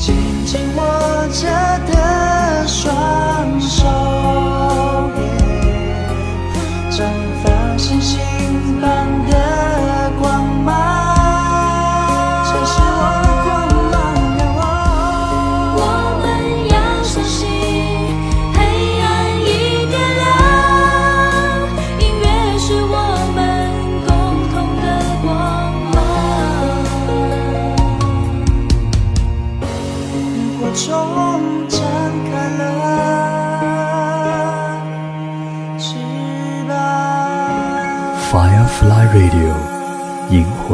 紧紧握着。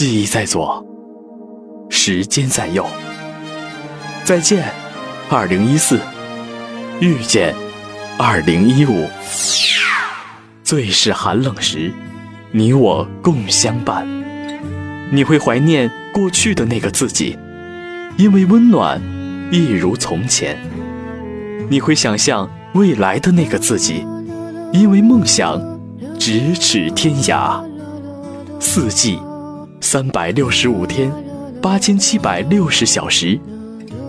记忆在左，时间在右。再见，二零一四；遇见，二零一五。最是寒冷时，你我共相伴。你会怀念过去的那个自己，因为温暖一如从前；你会想象未来的那个自己，因为梦想咫尺天涯。四季。三百六十五天，八千七百六十小时，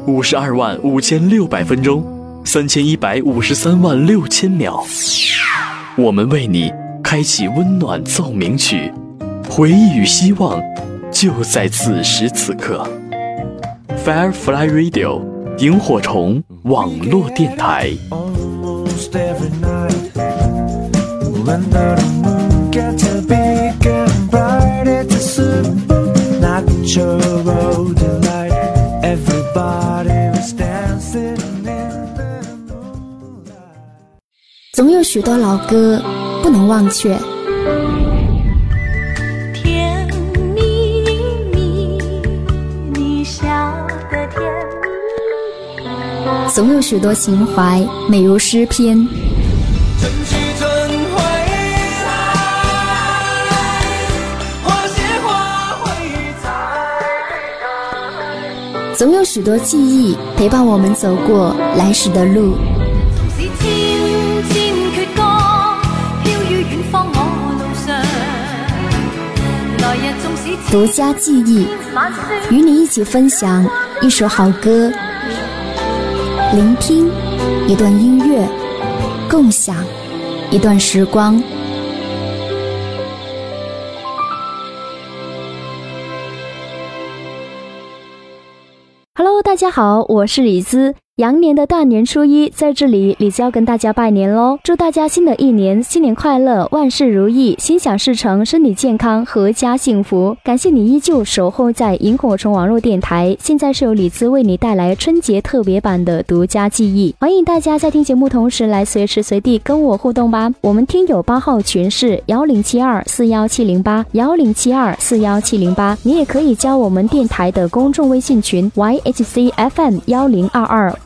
五十二万五千六百分钟，三千一百五十三万六千秒。我们为你开启温暖奏鸣曲，回忆与希望，就在此时此刻。Firefly Radio，萤火虫网络电台。Almost moon night, the every when 总有许多老歌不能忘却，甜蜜蜜，你笑得甜蜜。总有许多情怀美如诗篇。总有许多记忆陪伴我们走过来时的路。独家记忆，与你一起分享一首好歌，聆听一段音乐，共享一段时光。大家好，我是李兹。羊年的大年初一，在这里李子要跟大家拜年喽！祝大家新的一年新年快乐，万事如意，心想事成，身体健康，阖家幸福。感谢你依旧守候在萤火虫网络电台，现在是由李子为你带来春节特别版的独家记忆。欢迎大家在听节目同时来随时随地跟我互动吧。我们听友八号群是幺零七二四幺七零八幺零七二四幺七零八，你也可以加我们电台的公众微信群 y h c f m 幺零二二。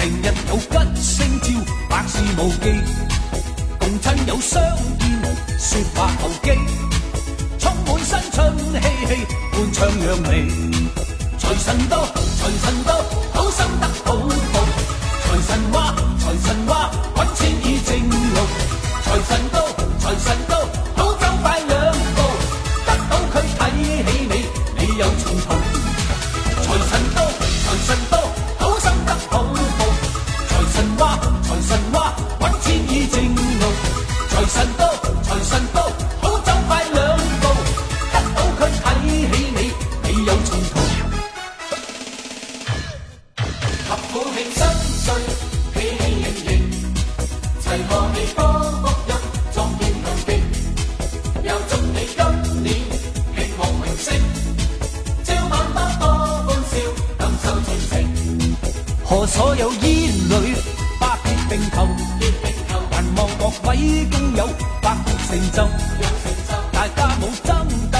平日有吉星照，百事无忌；共亲友相见，说话投机，充满新春气气，欢唱扬眉。财神到，财神到，好心得好报。财神话，财神话，揾钱已正路。财神到，财神到。所有烟里百结并头，还望各位工友百成就，大家无争斗，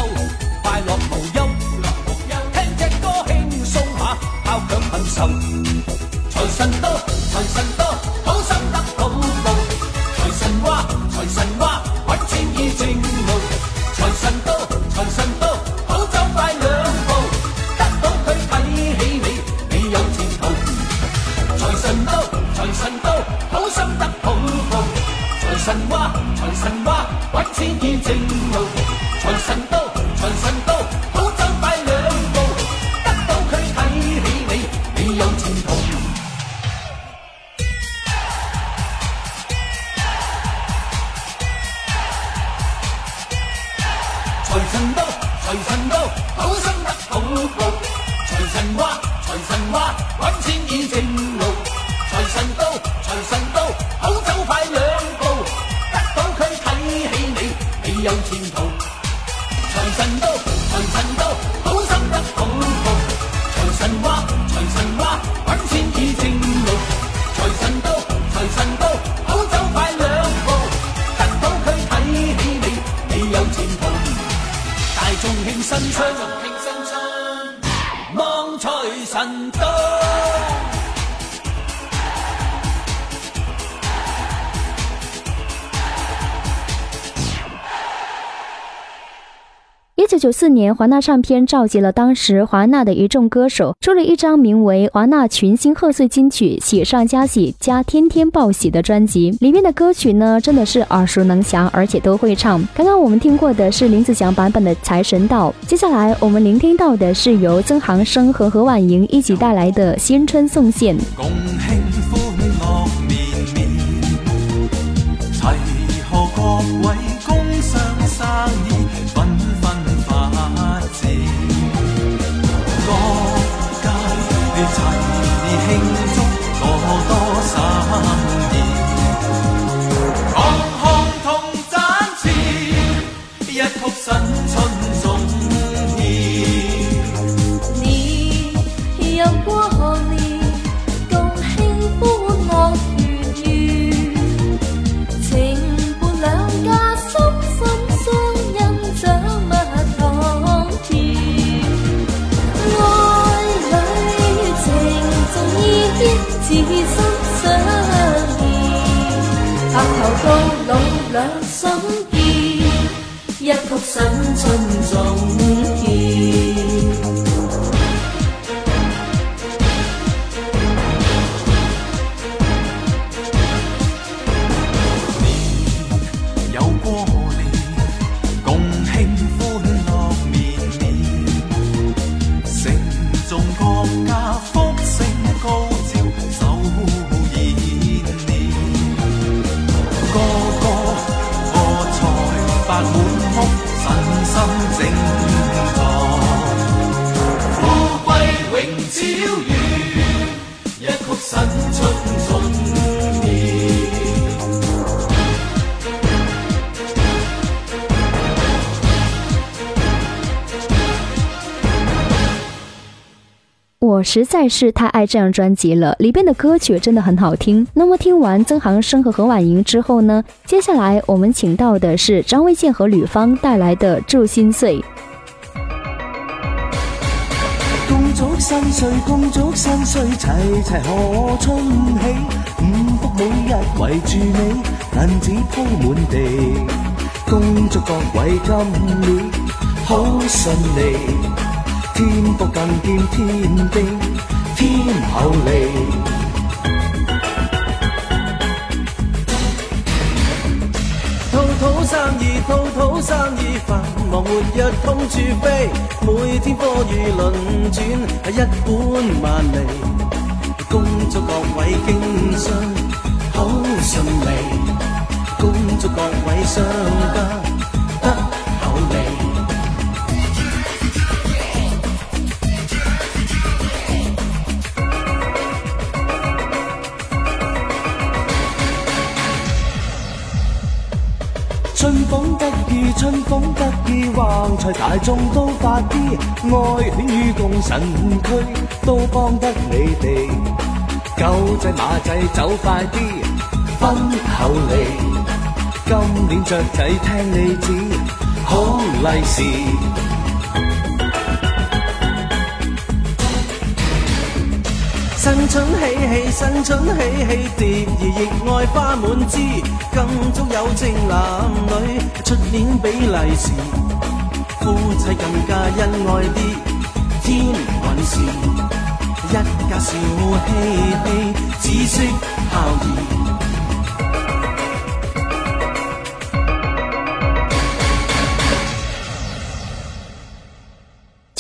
快乐无忧，听只歌轻松下，靠强感受，财神多，财神多。九四年，华纳唱片召集了当时华纳的一众歌手，出了一张名为《华纳群星贺岁金曲：喜上加喜加天天报喜》的专辑。里面的歌曲呢，真的是耳熟能详，而且都会唱。刚刚我们听过的是林子祥版本的《财神到》，接下来我们聆听到的是由曾航生和何婉莹一起带来的《新春送献》。兩手意，一曲新春頌。实在是太爱这样专辑了里边的歌曲真的很好听那么听完曾航生和何婉莹之后呢接下来我们请到的是张卫健和吕方带来的祝心碎恭祝三岁恭祝三岁齐齐贺春喜五福每日围住你男子铺满地恭祝各位今年好顺利天福更兼天丁天后利，滔滔生意滔滔生意繁忙末日通处飞，每天波雨轮转一本万利，恭祝各位经商好顺利，恭祝各位商家。春风得意，旺财大众都发啲爱犬与共神躯都帮得你哋，狗仔马仔走快啲，分口利，今年雀仔听你指，好利是。新春喜气，新春喜气，蝶儿亦爱花满枝。更祝有情男女出年比利时，夫妻更加恩爱啲，天还是一家笑嘻嘻，紫色飘移。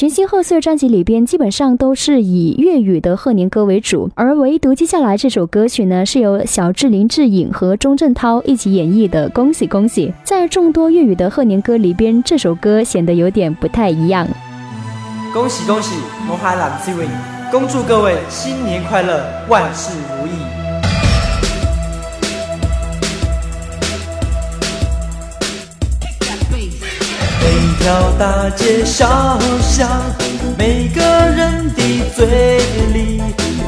全新贺岁专辑里边基本上都是以粤语的贺年歌为主，而唯独接下来这首歌曲呢，是由小智林志颖和钟镇涛一起演绎的《恭喜恭喜》。在众多粤语的贺年歌里边，这首歌显得有点不太一样。恭喜恭喜，龙海朗最尾，恭祝各位新年快乐，万事如意。每条大街小巷，每个人的嘴里，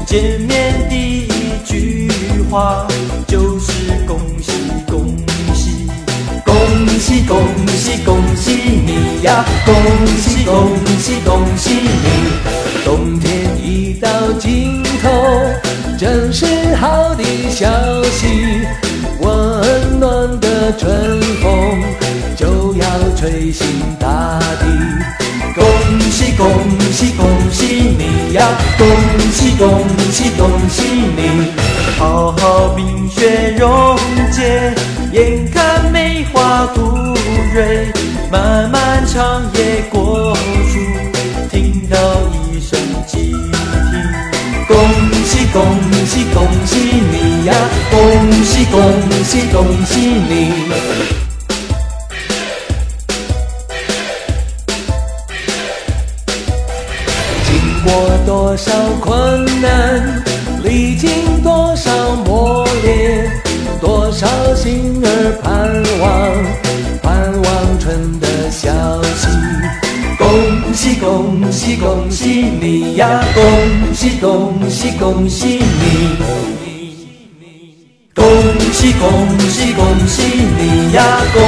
见面第一句话就是“恭喜恭喜，恭喜恭喜恭喜你呀，恭喜恭喜恭喜你”。冬天已到尽头，真是好的消息。温暖的春风就要吹醒大地，恭喜恭喜恭喜你呀，恭喜恭喜恭喜你！好好冰雪融解，眼看梅花吐蕊，漫漫长夜过去，听到一声鸡啼，恭喜恭喜恭喜！呀！恭喜恭喜恭喜你！经过多少困难，历经多少磨练，多少心儿盼望，盼望春的消息。恭喜恭喜恭喜你呀！恭喜恭喜恭喜你！恭喜恭喜恭喜你呀！恭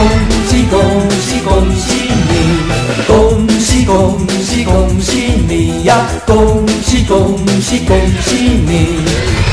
喜恭喜恭喜你！恭喜恭喜恭喜你呀！恭喜恭喜恭喜你！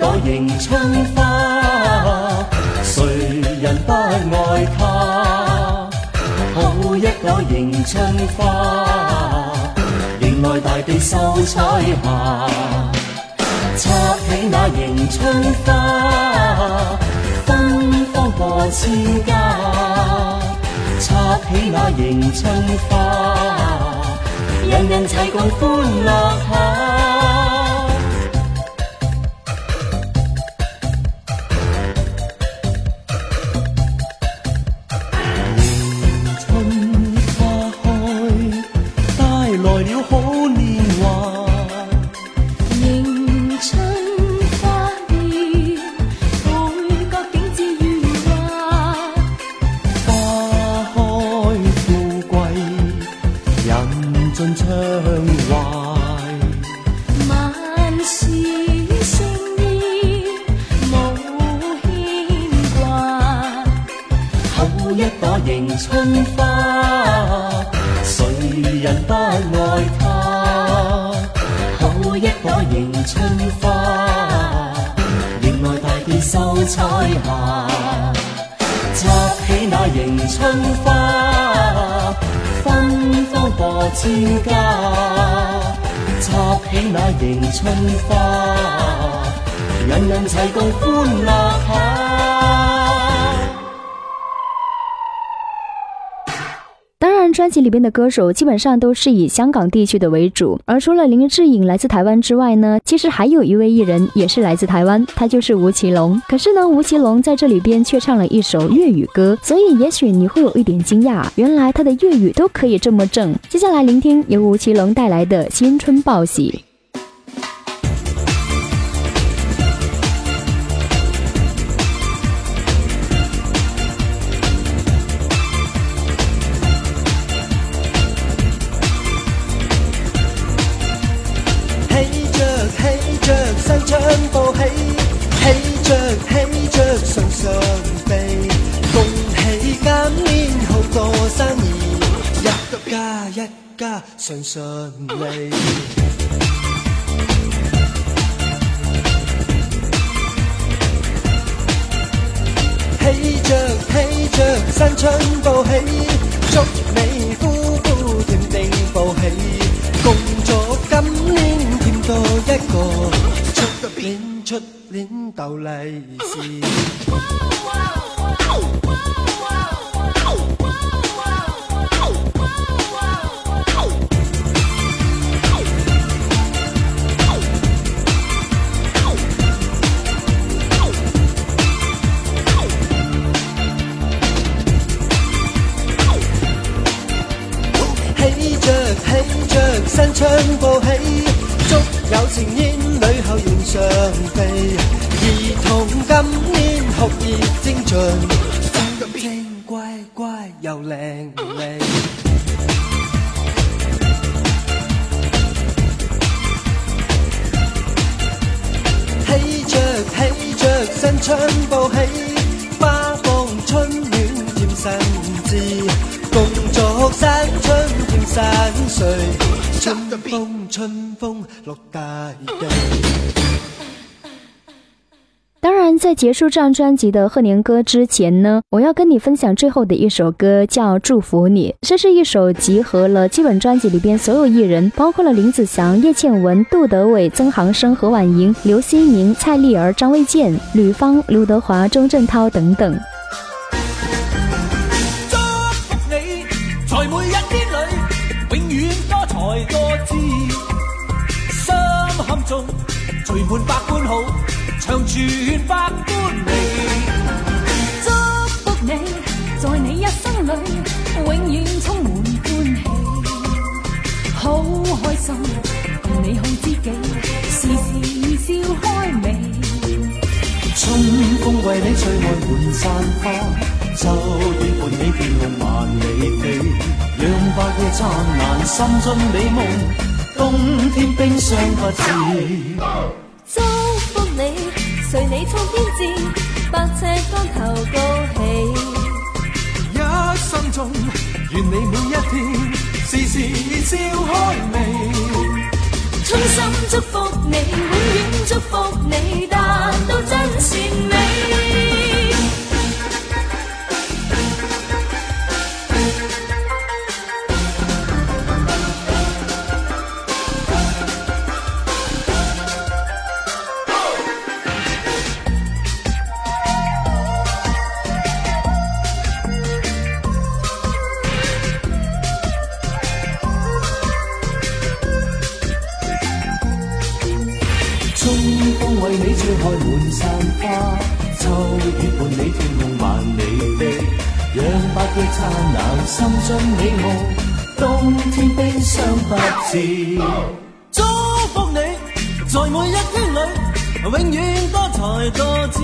朵迎春花，谁人不爱她？好一朵迎春花，原来大地秀彩霞。插起那迎春花，芬芳过千家。插起那迎春花，人人齐共欢乐下。里边的歌手基本上都是以香港地区的为主，而除了林志颖来自台湾之外呢，其实还有一位艺人也是来自台湾，他就是吴奇隆。可是呢，吴奇隆在这里边却唱了一首粤语歌，所以也许你会有一点惊讶，原来他的粤语都可以这么正。接下来聆听由吴奇隆带来的新春报喜。顺顺利，起着起着，新春报喜，祝你夫夫甜甜报喜，工祝今年添多一个，出年出年斗利是。春报喜，祝有情燕女后园上飞，儿童今年学业精进，生得乖乖又靓靓。喜着喜着新春报喜，花放春暖添新枝，共祝新春添新岁。春落当然，在结束这张专辑的贺年歌之前呢，我要跟你分享最后的一首歌，叫《祝福你》。这是一首集合了基本专辑里边所有艺人，包括了林子祥、叶倩文、杜德伟、曾航生、何婉莹、刘心宁、蔡丽儿、张卫健、吕方、刘德华、钟镇涛等等。祝福你，在每一天里，永远多才多。陪伴百般好，唱住百般美。祝福你，在你一生里永远充满欢喜，好开心共你好知己，事时笑开眉。春风为你吹开满山花，秋雨伴你天空万里飞。让白夜灿烂，心中美梦，冬天冰霜不至。祝福你，随你创天资，百尺竿头高起。一生中，愿你每一天事事笑开眉。衷心祝福你，永远祝福你，达到真善美。心中美梦，冬天悲伤不至。祝福你，在每一天里永远多才多姿，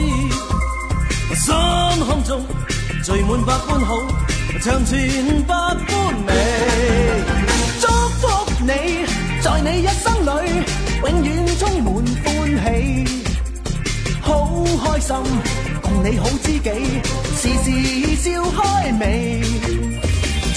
心胸中聚满百般好，长传百般美。祝福你，在你一生里永远充满欢喜，好开心共你好知己，事事笑开眉。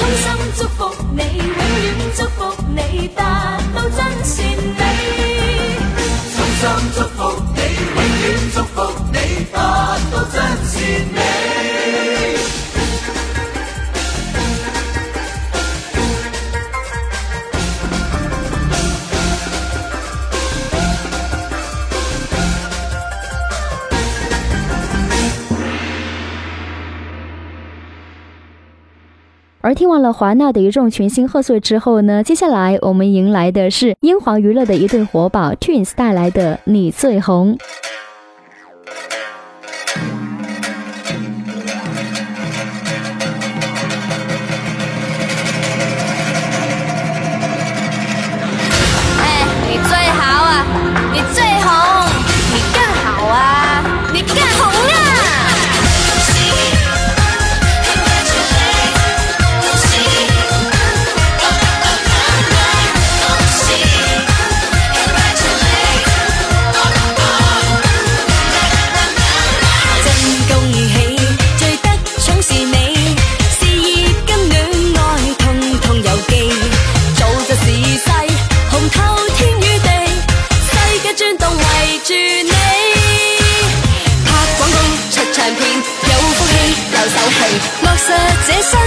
衷心祝福你，永远祝福你，达到真善美。衷心祝福你，永远祝福你，达到真善美。而听完了华纳的一众群星贺岁之后呢，接下来我们迎来的是英皇娱乐的一对活宝 Twins 带来的《你最红》。This.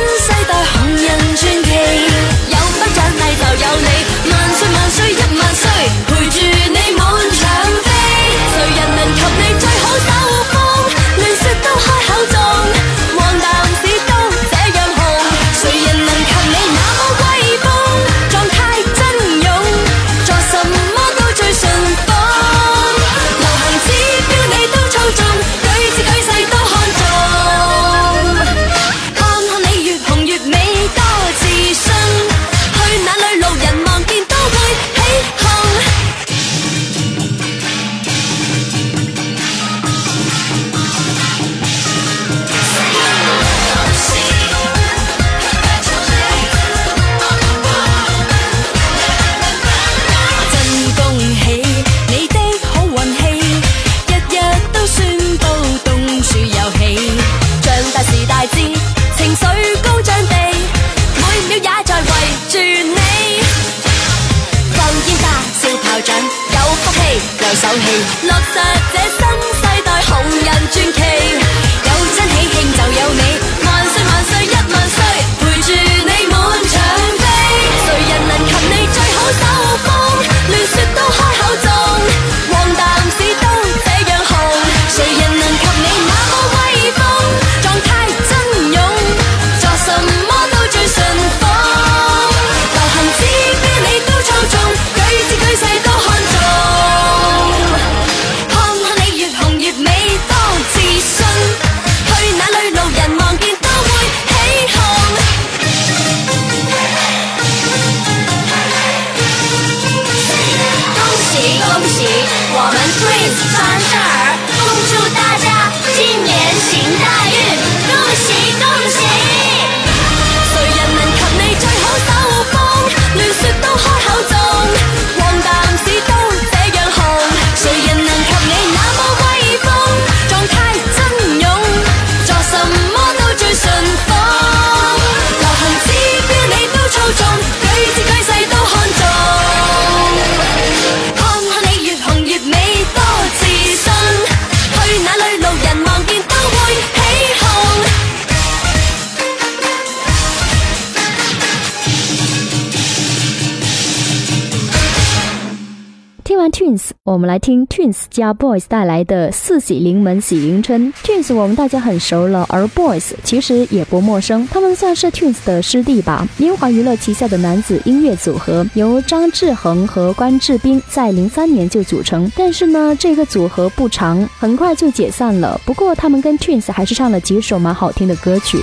我们来听 Twins 加 Boys 带来的《四喜临门·喜迎春》。Twins 我们大家很熟了，而 Boys 其实也不陌生，他们算是 Twins 的师弟吧。英华娱乐旗下的男子音乐组合，由张志恒和关智斌在零三年就组成，但是呢，这个组合不长，很快就解散了。不过他们跟 Twins 还是唱了几首蛮好听的歌曲。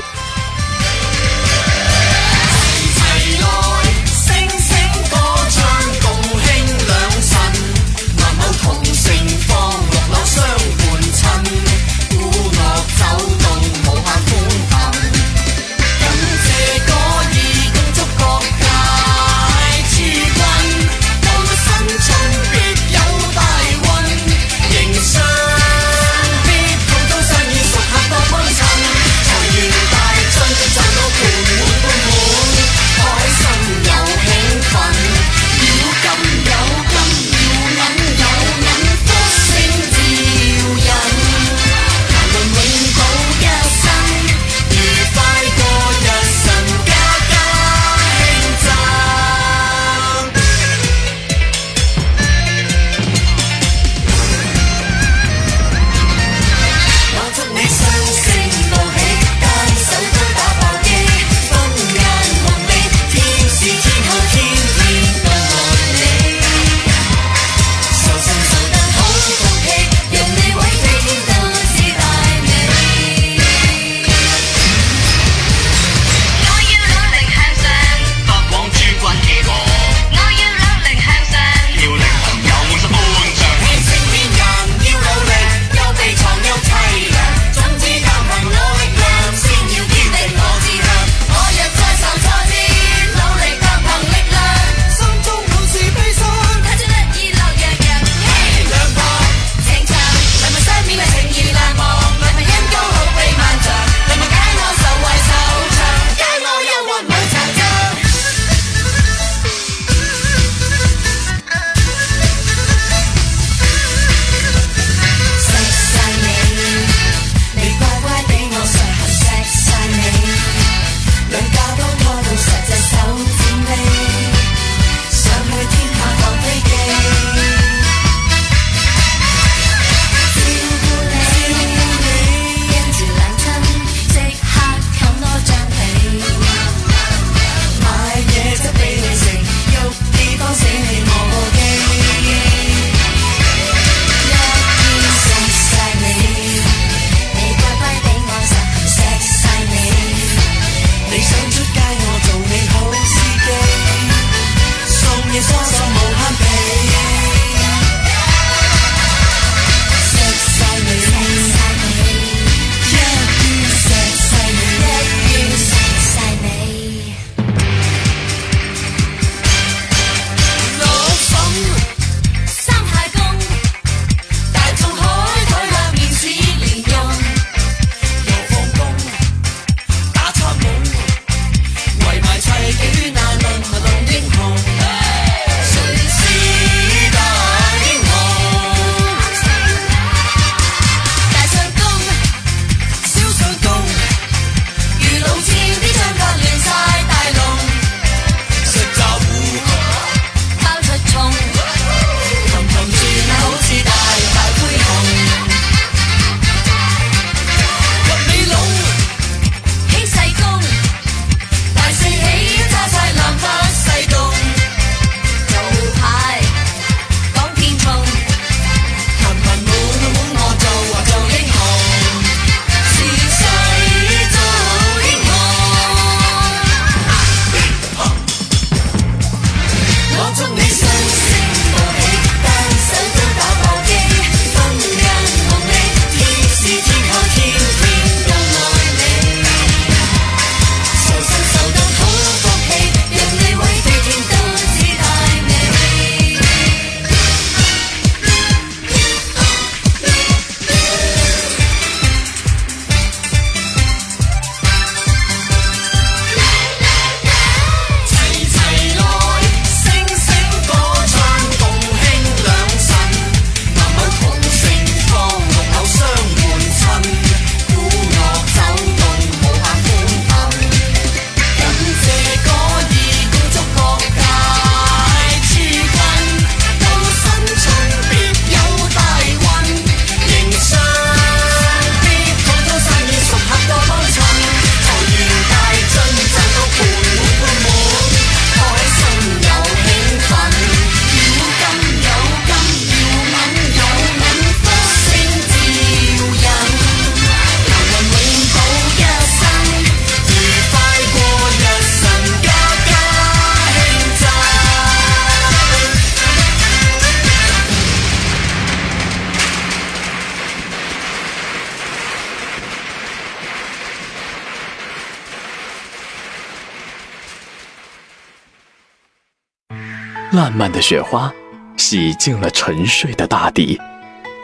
漫的雪花洗净了沉睡的大地，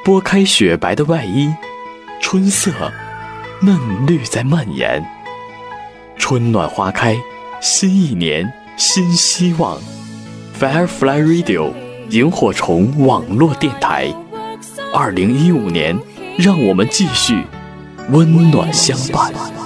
拨开雪白的外衣，春色嫩绿在蔓延。春暖花开，新一年，新希望。Firefly Radio 萤火虫网络电台，二零一五年，让我们继续温暖相伴。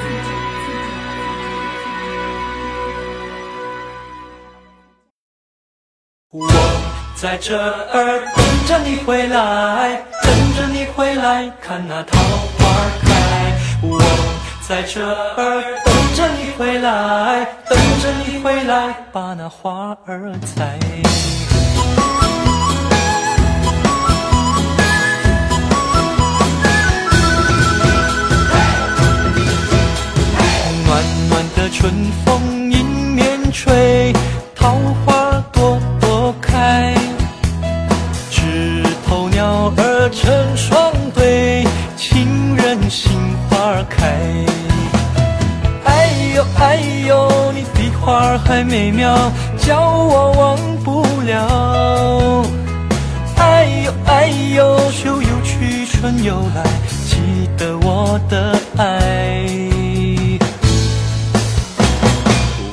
在这儿等着你回来，等着你回来，看那桃花开。我在这儿等着你回来，等着你回来，把那花儿采。暖暖的春风迎面吹，桃花朵朵开。还美妙，叫我忘不了。哎呦哎呦，秋又去，春又来，记得我的爱。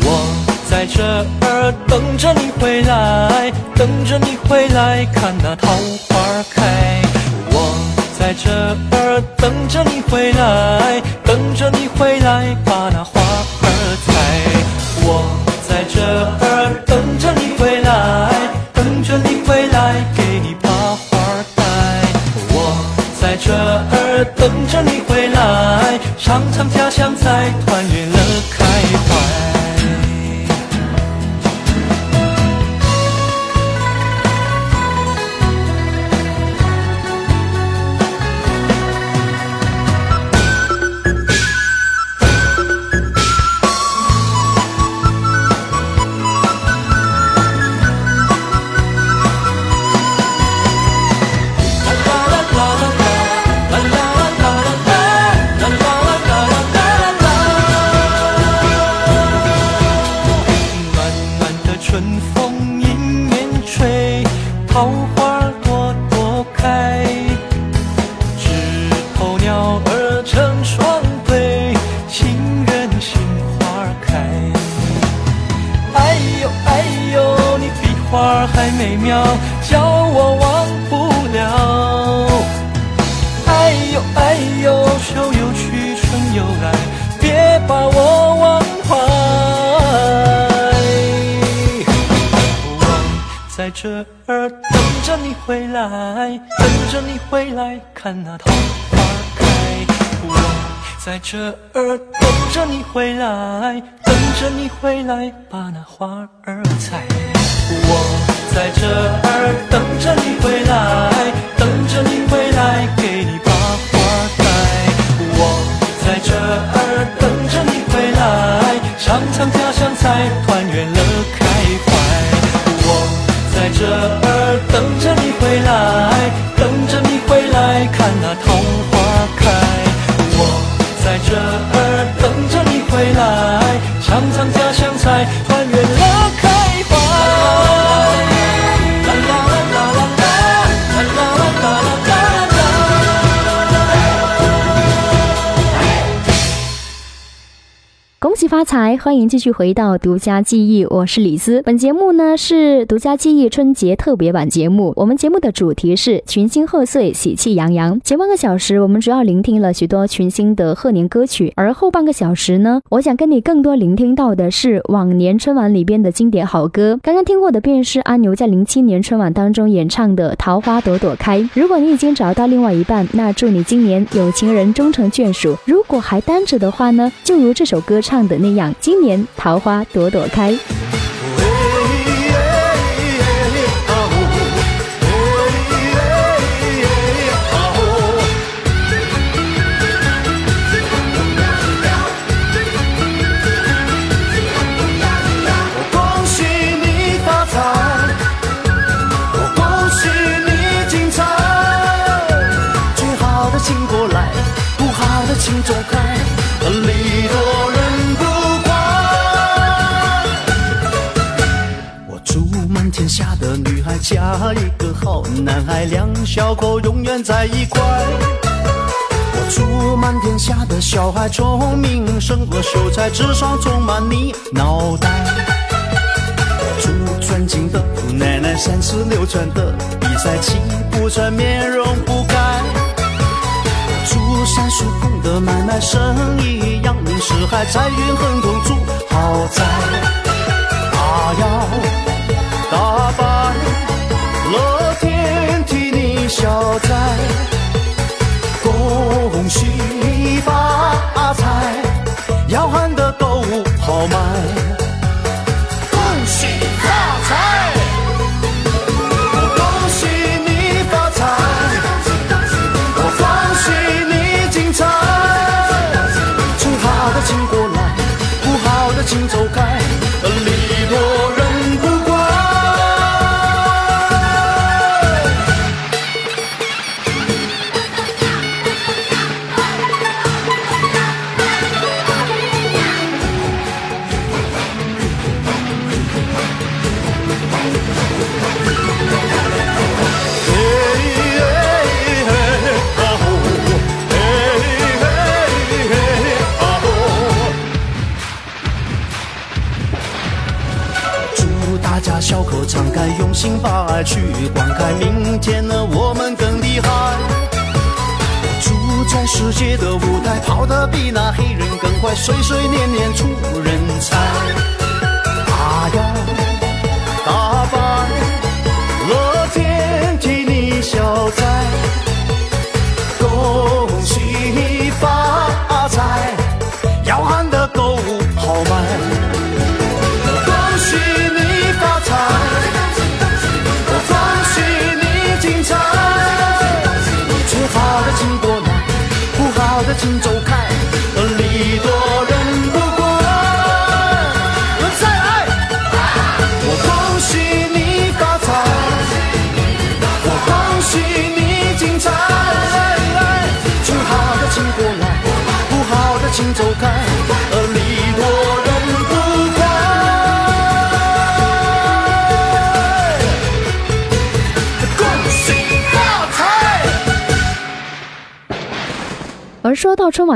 我在这儿等着你回来，等着你回来，看那桃花开。我在这儿等着你回来，等着你回来，把那花。等着你回来，尝尝家乡菜。继续回到独家记忆，我是李思。本节目呢是独家记忆春节特别版节目。我们节目的主题是群星贺岁，喜气洋洋。前半个小时，我们主要聆听了许多群星的贺年歌曲，而后半个小时呢，我想跟你更多聆听到的是往年春晚里边的经典好歌。刚刚听过的便是阿牛在零七年春晚当中演唱的《桃花朵朵开》。如果你已经找到另外一半，那祝你今年有情人终成眷属；如果还单着的话呢，就如这首歌唱的那样，今年。桃花朵朵开。嫁一个好男孩，两小口永远在一块。我祝满天下的小孩聪明胜过秀才，智商充满你脑袋。祝尊敬的姑奶奶三十六转的，比赛，起不喘，面容不改。祝三叔公的买卖生意扬名四海，财运亨通，祝好宅。大摇大摆。消灾，恭喜发财，要喊得够豪迈。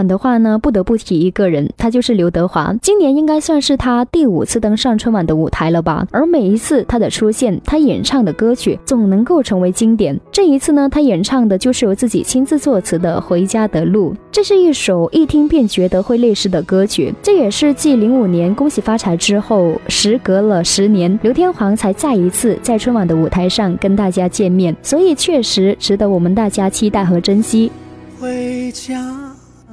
的话呢，不得不提一个人，他就是刘德华。今年应该算是他第五次登上春晚的舞台了吧？而每一次他的出现，他演唱的歌曲总能够成为经典。这一次呢，他演唱的就是由自己亲自作词的《回家的路》，这是一首一听便觉得会泪湿的歌曲。这也是继零五年《恭喜发财》之后，时隔了十年，刘天皇才再一次在春晚的舞台上跟大家见面，所以确实值得我们大家期待和珍惜。回家。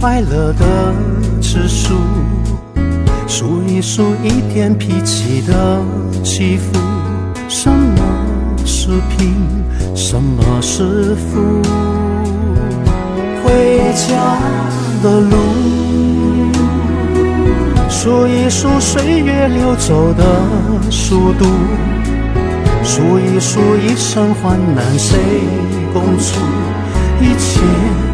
快乐的指数，数一数一天脾气的起伏，什么是平，什么是负？回家的路，数一数岁月流走的速度，数一数一生患难谁共处，一切。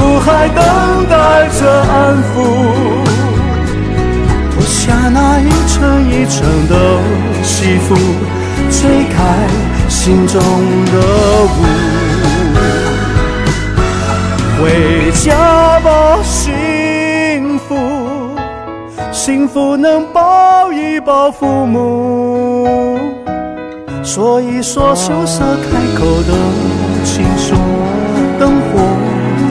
苦还等待着安抚，脱下那一层一层的戏服，吹开心中的雾。回家吧，幸福，幸福能抱一抱父母，说一说羞涩开口的情愫。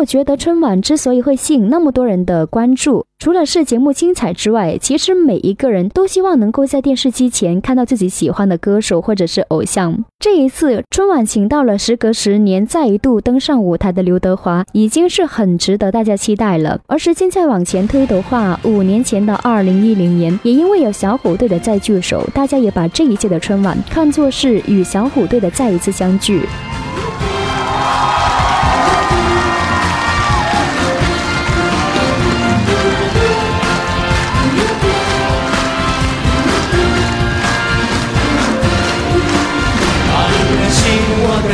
我觉得春晚之所以会吸引那么多人的关注，除了是节目精彩之外，其实每一个人都希望能够在电视机前看到自己喜欢的歌手或者是偶像。这一次春晚请到了时隔十年再一度登上舞台的刘德华，已经是很值得大家期待了。而时间再往前推的话，五年前的二零一零年，也因为有小虎队的再聚首，大家也把这一届的春晚看作是与小虎队的再一次相聚。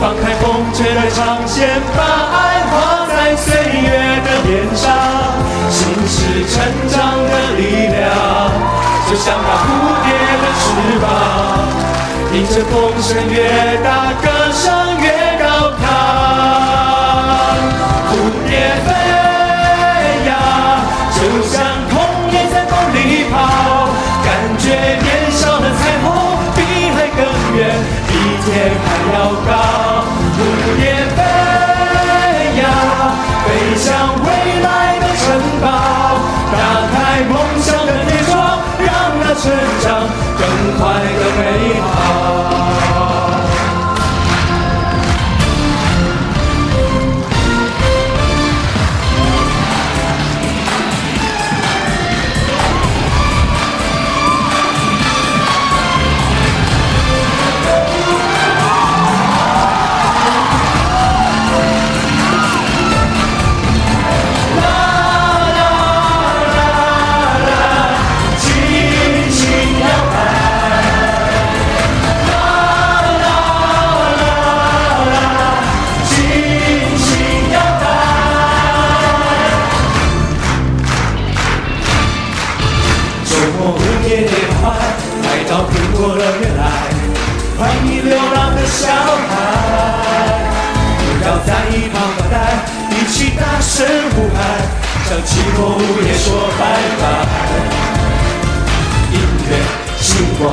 放开风筝的长线，把爱画在岁月的脸上。心是成长的力量，就像那蝴蝶的翅膀，迎着风声越大，歌声越高亢。蝴蝶飞。小孩，不要在一旁发呆，一起大声呼喊，向寂寞午夜说拜拜。音乐、星光，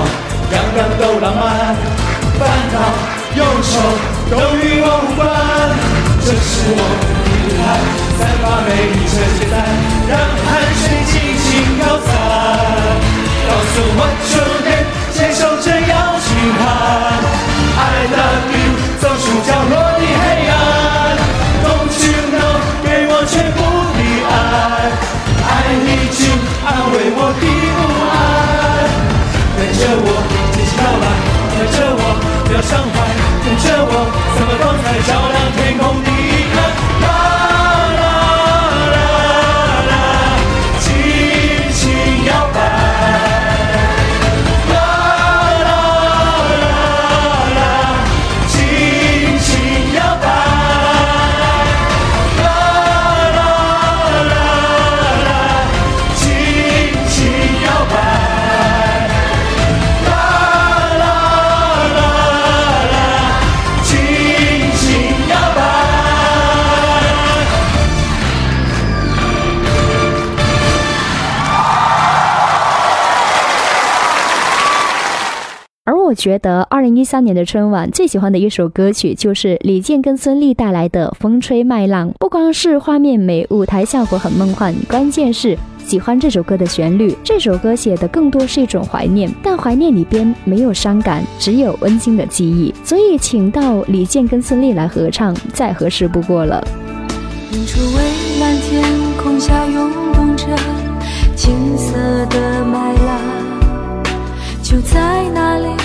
样样都浪漫，烦恼、忧愁，都与我无关。这是我的舞台，散发美丽承担，让汗水尽情飘散。告诉我兄弟，坚守着邀请函。I love you，走出角落的黑暗。Don't you know，给我全部的爱。觉得二零一三年的春晚最喜欢的一首歌曲就是李健跟孙俪带来的《风吹麦浪》，不光是画面美，舞台效果很梦幻，关键是喜欢这首歌的旋律。这首歌写的更多是一种怀念，但怀念里边没有伤感，只有温馨的记忆，所以请到李健跟孙俪来合唱再合适不过了。远处蔚蓝天空下涌着色的麦浪，就在那里，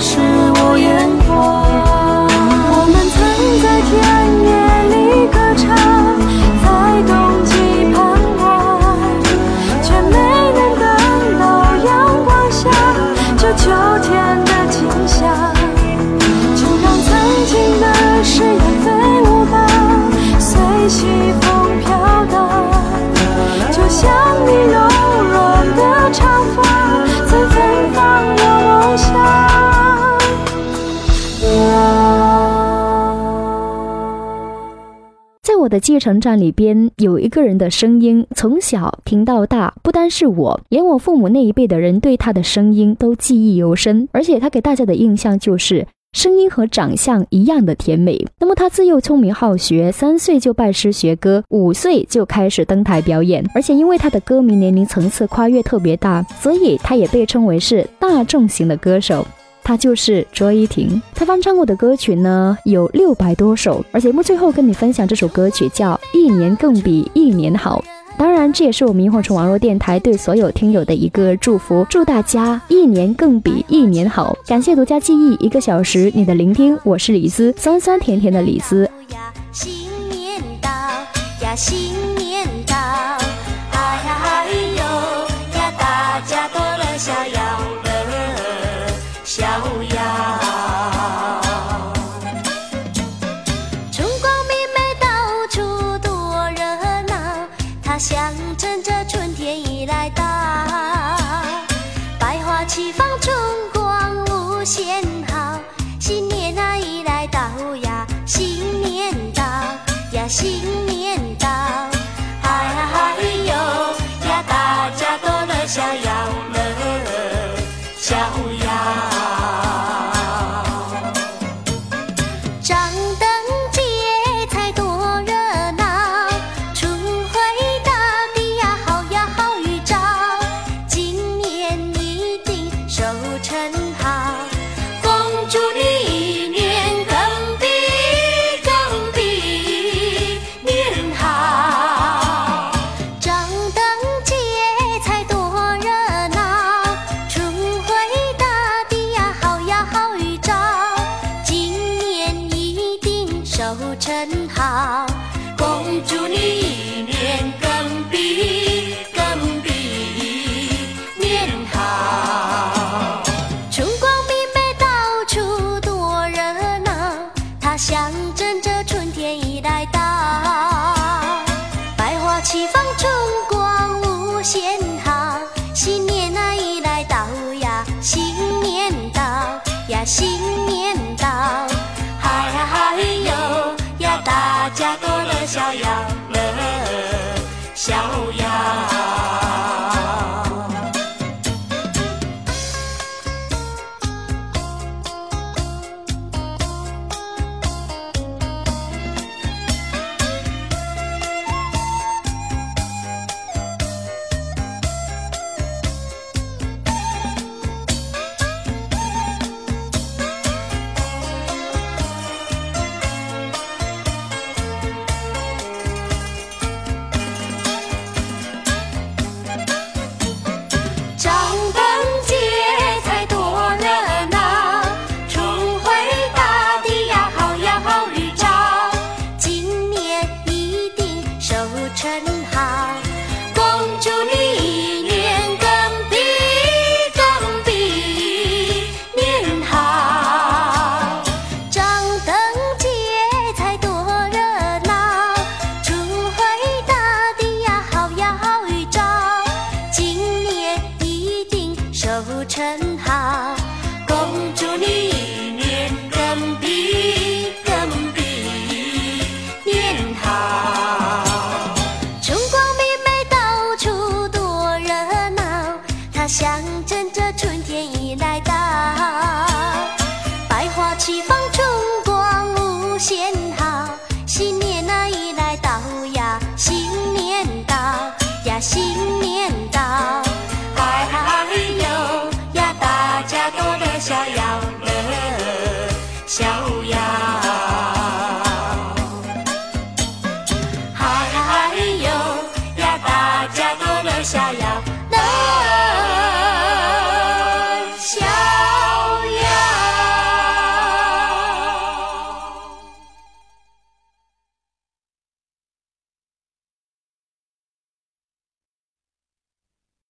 是的继承站里边有一个人的声音，从小听到大，不单是我，连我父母那一辈的人对他的声音都记忆犹深。而且他给大家的印象就是声音和长相一样的甜美。那么他自幼聪明好学，三岁就拜师学歌，五岁就开始登台表演。而且因为他的歌迷年龄层次跨越特别大，所以他也被称为是大众型的歌手。他就是卓依婷，他翻唱过的歌曲呢有六百多首，而节目最后跟你分享这首歌曲叫《一年更比一年好》，当然这也是我们萤火虫网络电台对所有听友的一个祝福，祝大家一年更比一年好。感谢独家记忆一个小时你的聆听，我是李思，酸酸甜甜的李思。